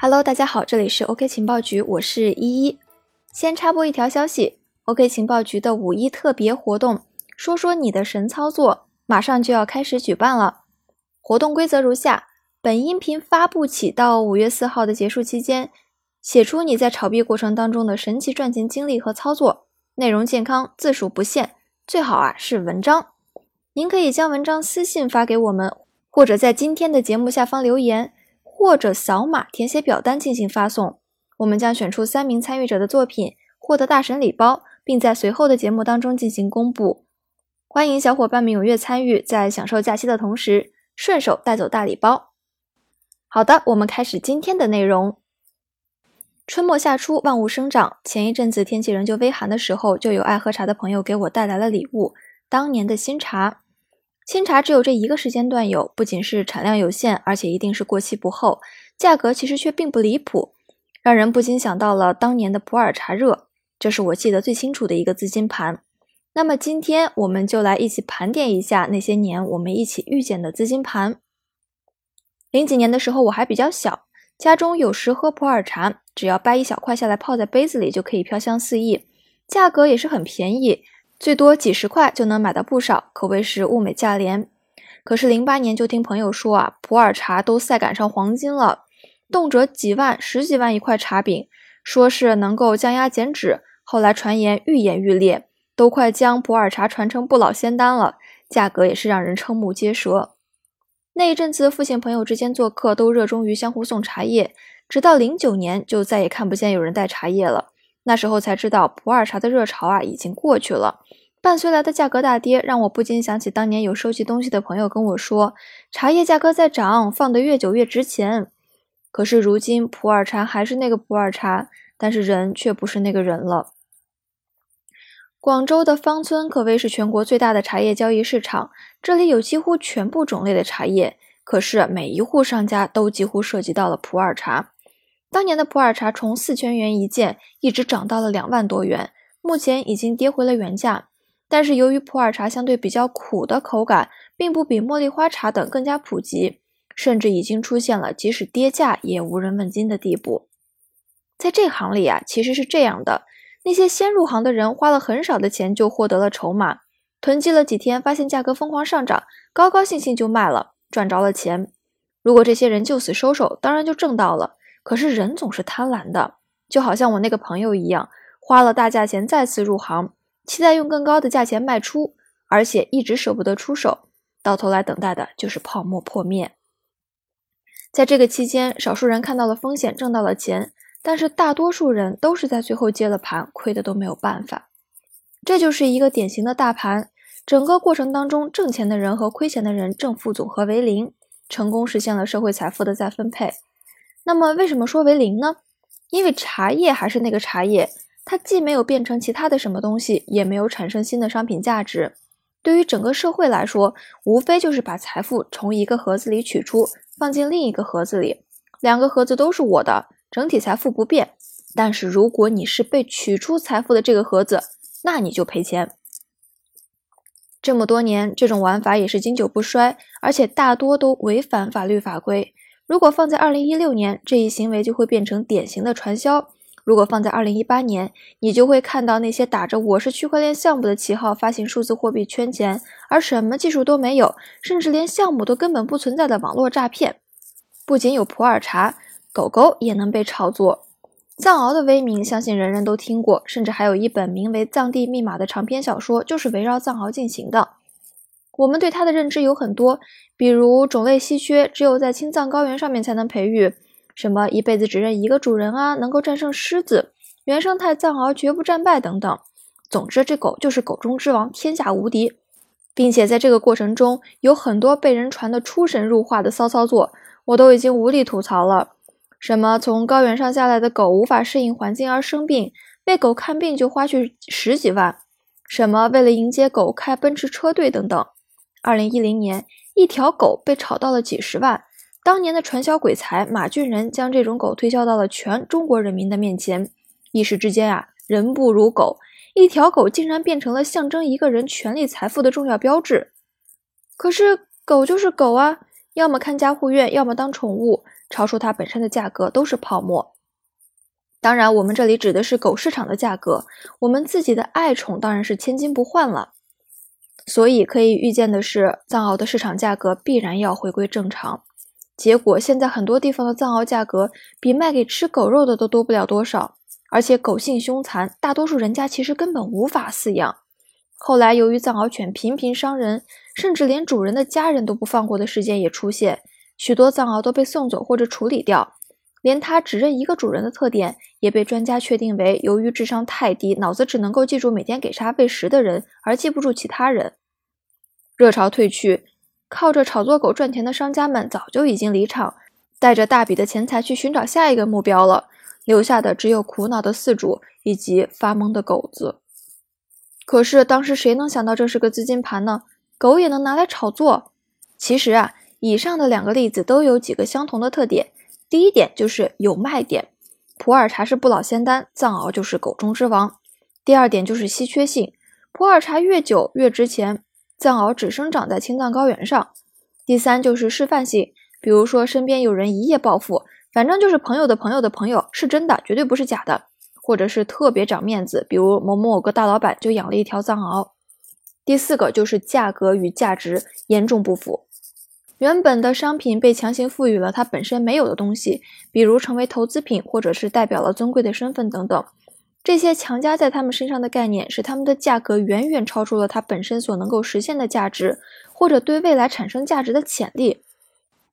Hello，大家好，这里是 OK 情报局，我是依依。先插播一条消息，OK 情报局的五一特别活动“说说你的神操作”马上就要开始举办了。活动规则如下：本音频发布起到五月四号的结束期间，写出你在炒币过程当中的神奇赚钱经历和操作，内容健康，字数不限，最好啊是文章。您可以将文章私信发给我们，或者在今天的节目下方留言。或者扫码填写表单进行发送，我们将选出三名参与者的作品，获得大神礼包，并在随后的节目当中进行公布。欢迎小伙伴们踊跃参与，在享受假期的同时，顺手带走大礼包。好的，我们开始今天的内容。春末夏初，万物生长。前一阵子天气仍旧微寒的时候，就有爱喝茶的朋友给我带来了礼物——当年的新茶。新茶只有这一个时间段有，不仅是产量有限，而且一定是过期不候，价格其实却并不离谱，让人不禁想到了当年的普洱茶热，这是我记得最清楚的一个资金盘。那么今天我们就来一起盘点一下那些年我们一起遇见的资金盘。零几年的时候我还比较小，家中有时喝普洱茶，只要掰一小块下来泡在杯子里就可以飘香四溢，价格也是很便宜。最多几十块就能买到不少，可谓是物美价廉。可是零八年就听朋友说啊，普洱茶都赛赶上黄金了，动辄几万、十几万一块茶饼，说是能够降压减脂。后来传言愈演愈烈，都快将普洱茶传成不老仙丹了，价格也是让人瞠目结舌。那一阵子，父亲朋友之间做客都热衷于相互送茶叶，直到零九年就再也看不见有人带茶叶了。那时候才知道普洱茶的热潮啊已经过去了，伴随来的价格大跌，让我不禁想起当年有收集东西的朋友跟我说，茶叶价格在涨，放得越久越值钱。可是如今普洱茶还是那个普洱茶，但是人却不是那个人了。广州的芳村可谓是全国最大的茶叶交易市场，这里有几乎全部种类的茶叶，可是每一户商家都几乎涉及到了普洱茶。当年的普洱茶从四千元一件一直涨到了两万多元，目前已经跌回了原价。但是由于普洱茶相对比较苦的口感，并不比茉莉花茶等更加普及，甚至已经出现了即使跌价也无人问津的地步。在这行里啊，其实是这样的：那些先入行的人花了很少的钱就获得了筹码，囤积了几天，发现价格疯狂上涨，高高兴兴就卖了，赚着了钱。如果这些人就此收手，当然就挣到了。可是人总是贪婪的，就好像我那个朋友一样，花了大价钱再次入行，期待用更高的价钱卖出，而且一直舍不得出手，到头来等待的就是泡沫破灭。在这个期间，少数人看到了风险，挣到了钱，但是大多数人都是在最后接了盘，亏的都没有办法。这就是一个典型的大盘，整个过程当中，挣钱的人和亏钱的人正负总和为零，成功实现了社会财富的再分配。那么为什么说为零呢？因为茶叶还是那个茶叶，它既没有变成其他的什么东西，也没有产生新的商品价值。对于整个社会来说，无非就是把财富从一个盒子里取出，放进另一个盒子里，两个盒子都是我的，整体财富不变。但是如果你是被取出财富的这个盒子，那你就赔钱。这么多年，这种玩法也是经久不衰，而且大多都违反法律法规。如果放在二零一六年，这一行为就会变成典型的传销；如果放在二零一八年，你就会看到那些打着“我是区块链项目”的旗号发行数字货币圈钱，而什么技术都没有，甚至连项目都根本不存在的网络诈骗。不仅有普洱茶，狗狗也能被炒作。藏獒的威名，相信人人都听过，甚至还有一本名为《藏地密码》的长篇小说，就是围绕藏獒进行的。我们对它的认知有很多，比如种类稀缺，只有在青藏高原上面才能培育；什么一辈子只认一个主人啊，能够战胜狮子；原生态藏獒绝不战败等等。总之，这狗就是狗中之王，天下无敌，并且在这个过程中有很多被人传的出神入化的骚操作，我都已经无力吐槽了。什么从高原上下来的狗无法适应环境而生病，被狗看病就花去十几万；什么为了迎接狗开奔驰车队等等。二零一零年，一条狗被炒到了几十万。当年的传销鬼才马俊仁将这种狗推销到了全中国人民的面前。一时之间啊，人不如狗，一条狗竟然变成了象征一个人权力财富的重要标志。可是狗就是狗啊，要么看家护院，要么当宠物，超出它本身的价格都是泡沫。当然，我们这里指的是狗市场的价格，我们自己的爱宠当然是千金不换了。所以可以预见的是，藏獒的市场价格必然要回归正常。结果现在很多地方的藏獒价格比卖给吃狗肉的都多不了多少，而且狗性凶残，大多数人家其实根本无法饲养。后来由于藏獒犬频频伤人，甚至连主人的家人都不放过的事件也出现，许多藏獒都被送走或者处理掉。连它只认一个主人的特点，也被专家确定为由于智商太低，脑子只能够记住每天给啥喂食的人，而记不住其他人。热潮退去，靠着炒作狗赚钱的商家们早就已经离场，带着大笔的钱财去寻找下一个目标了，留下的只有苦恼的饲主以及发懵的狗子。可是当时谁能想到这是个资金盘呢？狗也能拿来炒作？其实啊，以上的两个例子都有几个相同的特点。第一点就是有卖点，普洱茶是不老仙丹，藏獒就是狗中之王。第二点就是稀缺性，普洱茶越久越值钱，藏獒只生长在青藏高原上。第三就是示范性，比如说身边有人一夜暴富，反正就是朋友的朋友的朋友，是真的，绝对不是假的，或者是特别长面子，比如某某个大老板就养了一条藏獒。第四个就是价格与价值严重不符。原本的商品被强行赋予了它本身没有的东西，比如成为投资品，或者是代表了尊贵的身份等等。这些强加在他们身上的概念，使他们的价格远远超出了它本身所能够实现的价值，或者对未来产生价值的潜力。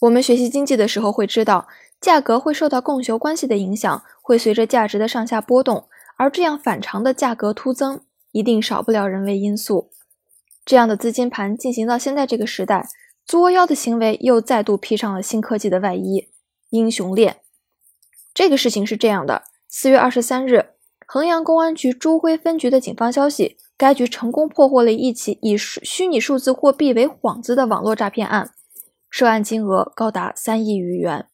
我们学习经济的时候会知道，价格会受到供求关系的影响，会随着价值的上下波动，而这样反常的价格突增，一定少不了人为因素。这样的资金盘进行到现在这个时代。作妖的行为又再度披上了新科技的外衣，英雄链。这个事情是这样的：四月二十三日，衡阳公安局朱辉分局的警方消息，该局成功破获了一起以虚拟数字货币为幌子的网络诈骗案，涉案金额高达三亿余元。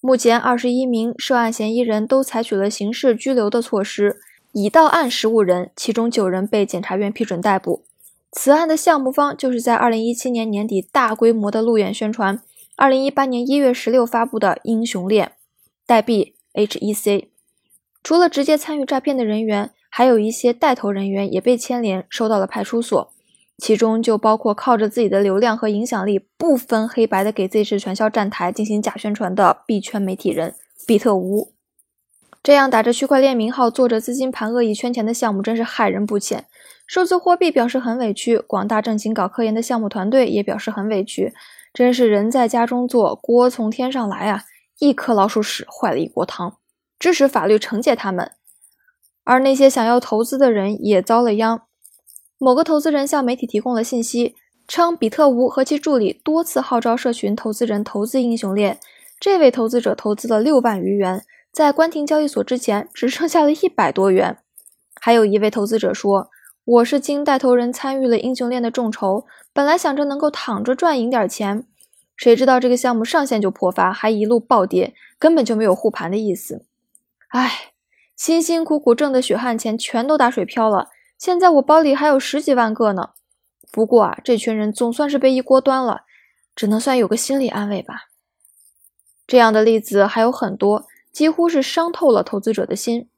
目前，二十一名涉案嫌疑人都采取了刑事拘留的措施，已到案十五人，其中九人被检察院批准逮捕。此案的项目方就是在二零一七年年底大规模的路演宣传，二零一八年一月十六发布的英雄链，代币 HEC。除了直接参与诈骗的人员，还有一些带头人员也被牵连，收到了派出所。其中就包括靠着自己的流量和影响力，不分黑白的给 Z 市传销站台进行假宣传的币圈媒体人比特吴。这样打着区块链名号，做着资金盘恶意圈钱的项目，真是害人不浅。数字货币表示很委屈，广大正经搞科研的项目团队也表示很委屈，真是人在家中坐，锅从天上来啊！一颗老鼠屎坏了一锅汤，支持法律惩戒他们。而那些想要投资的人也遭了殃。某个投资人向媒体提供了信息，称比特吴和其助理多次号召社群投资人投资英雄链，这位投资者投资了六万余元，在关停交易所之前只剩下了一百多元。还有一位投资者说。我是经带头人参与了英雄链的众筹，本来想着能够躺着赚赢点钱，谁知道这个项目上线就破发，还一路暴跌，根本就没有护盘的意思。唉，辛辛苦苦挣的血汗钱全都打水漂了，现在我包里还有十几万个呢。不过啊，这群人总算是被一锅端了，只能算有个心理安慰吧。这样的例子还有很多，几乎是伤透了投资者的心。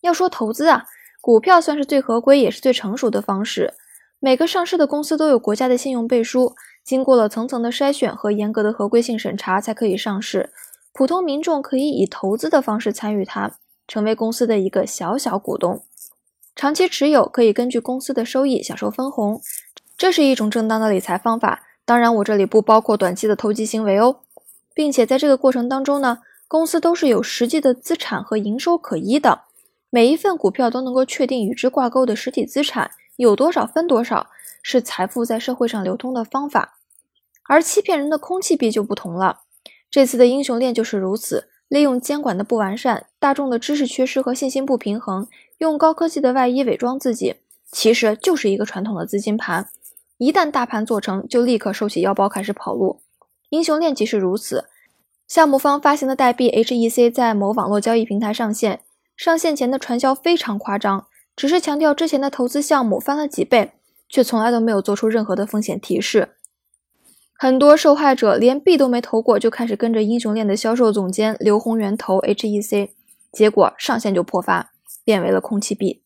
要说投资啊。股票算是最合规也是最成熟的方式。每个上市的公司都有国家的信用背书，经过了层层的筛选和严格的合规性审查才可以上市。普通民众可以以投资的方式参与它，成为公司的一个小小股东，长期持有可以根据公司的收益享受分红，这是一种正当的理财方法。当然，我这里不包括短期的投机行为哦，并且在这个过程当中呢，公司都是有实际的资产和营收可依的。每一份股票都能够确定与之挂钩的实体资产有多少分多少，是财富在社会上流通的方法。而欺骗人的空气币就不同了，这次的英雄链就是如此，利用监管的不完善、大众的知识缺失和信心不平衡，用高科技的外衣伪装自己，其实就是一个传统的资金盘。一旦大盘做成就，立刻收起腰包开始跑路。英雄链即是如此，项目方发行的代币 HEC 在某网络交易平台上线。上线前的传销非常夸张，只是强调之前的投资项目翻了几倍，却从来都没有做出任何的风险提示。很多受害者连币都没投过，就开始跟着英雄链的销售总监刘宏源投 HEC，结果上线就破发，变为了空气币。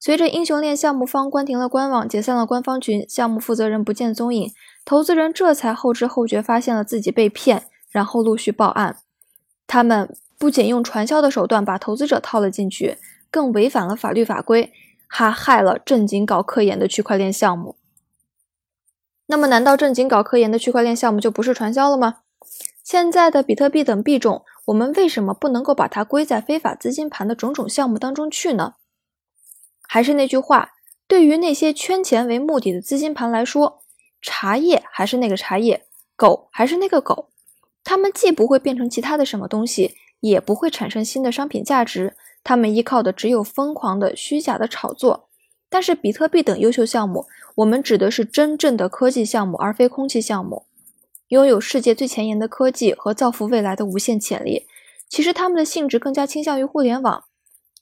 随着英雄链项目方关停了官网，解散了官方群，项目负责人不见踪影，投资人这才后知后觉发现了自己被骗，然后陆续报案。他们不仅用传销的手段把投资者套了进去，更违反了法律法规，还害了正经搞科研的区块链项目。那么，难道正经搞科研的区块链项目就不是传销了吗？现在的比特币等币种，我们为什么不能够把它归在非法资金盘的种种项目当中去呢？还是那句话，对于那些圈钱为目的的资金盘来说，茶叶还是那个茶叶，狗还是那个狗，它们既不会变成其他的什么东西，也不会产生新的商品价值，它们依靠的只有疯狂的虚假的炒作。但是比特币等优秀项目，我们指的是真正的科技项目，而非空气项目，拥有世界最前沿的科技和造福未来的无限潜力。其实他们的性质更加倾向于互联网。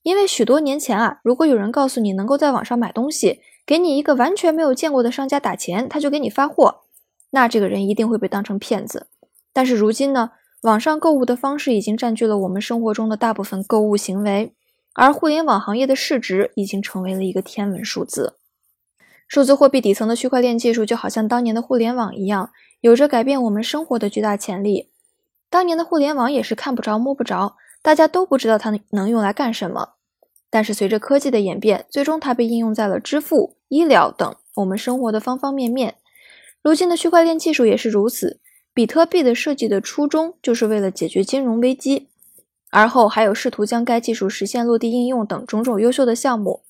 因为许多年前啊，如果有人告诉你能够在网上买东西，给你一个完全没有见过的商家打钱，他就给你发货，那这个人一定会被当成骗子。但是如今呢，网上购物的方式已经占据了我们生活中的大部分购物行为，而互联网行业的市值已经成为了一个天文数字。数字货币底层的区块链技术就好像当年的互联网一样，有着改变我们生活的巨大潜力。当年的互联网也是看不着摸不着，大家都不知道它能用来干什么。但是随着科技的演变，最终它被应用在了支付、医疗等我们生活的方方面面。如今的区块链技术也是如此。比特币的设计的初衷就是为了解决金融危机，而后还有试图将该技术实现落地应用等种种优秀的项目。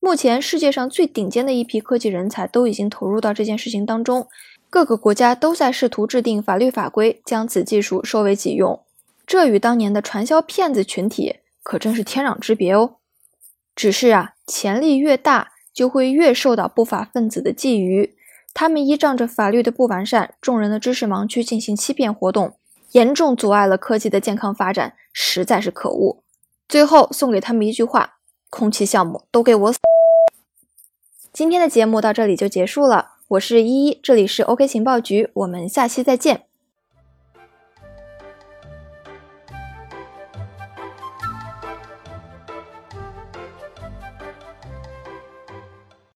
目前世界上最顶尖的一批科技人才都已经投入到这件事情当中，各个国家都在试图制定法律法规，将此技术收为己用。这与当年的传销骗子群体可真是天壤之别哦。只是啊，潜力越大，就会越受到不法分子的觊觎。他们依仗着法律的不完善、众人的知识盲区进行欺骗活动，严重阻碍了科技的健康发展，实在是可恶。最后送给他们一句话：空气项目都给我死！今天的节目到这里就结束了，我是依依，这里是 OK 情报局，我们下期再见。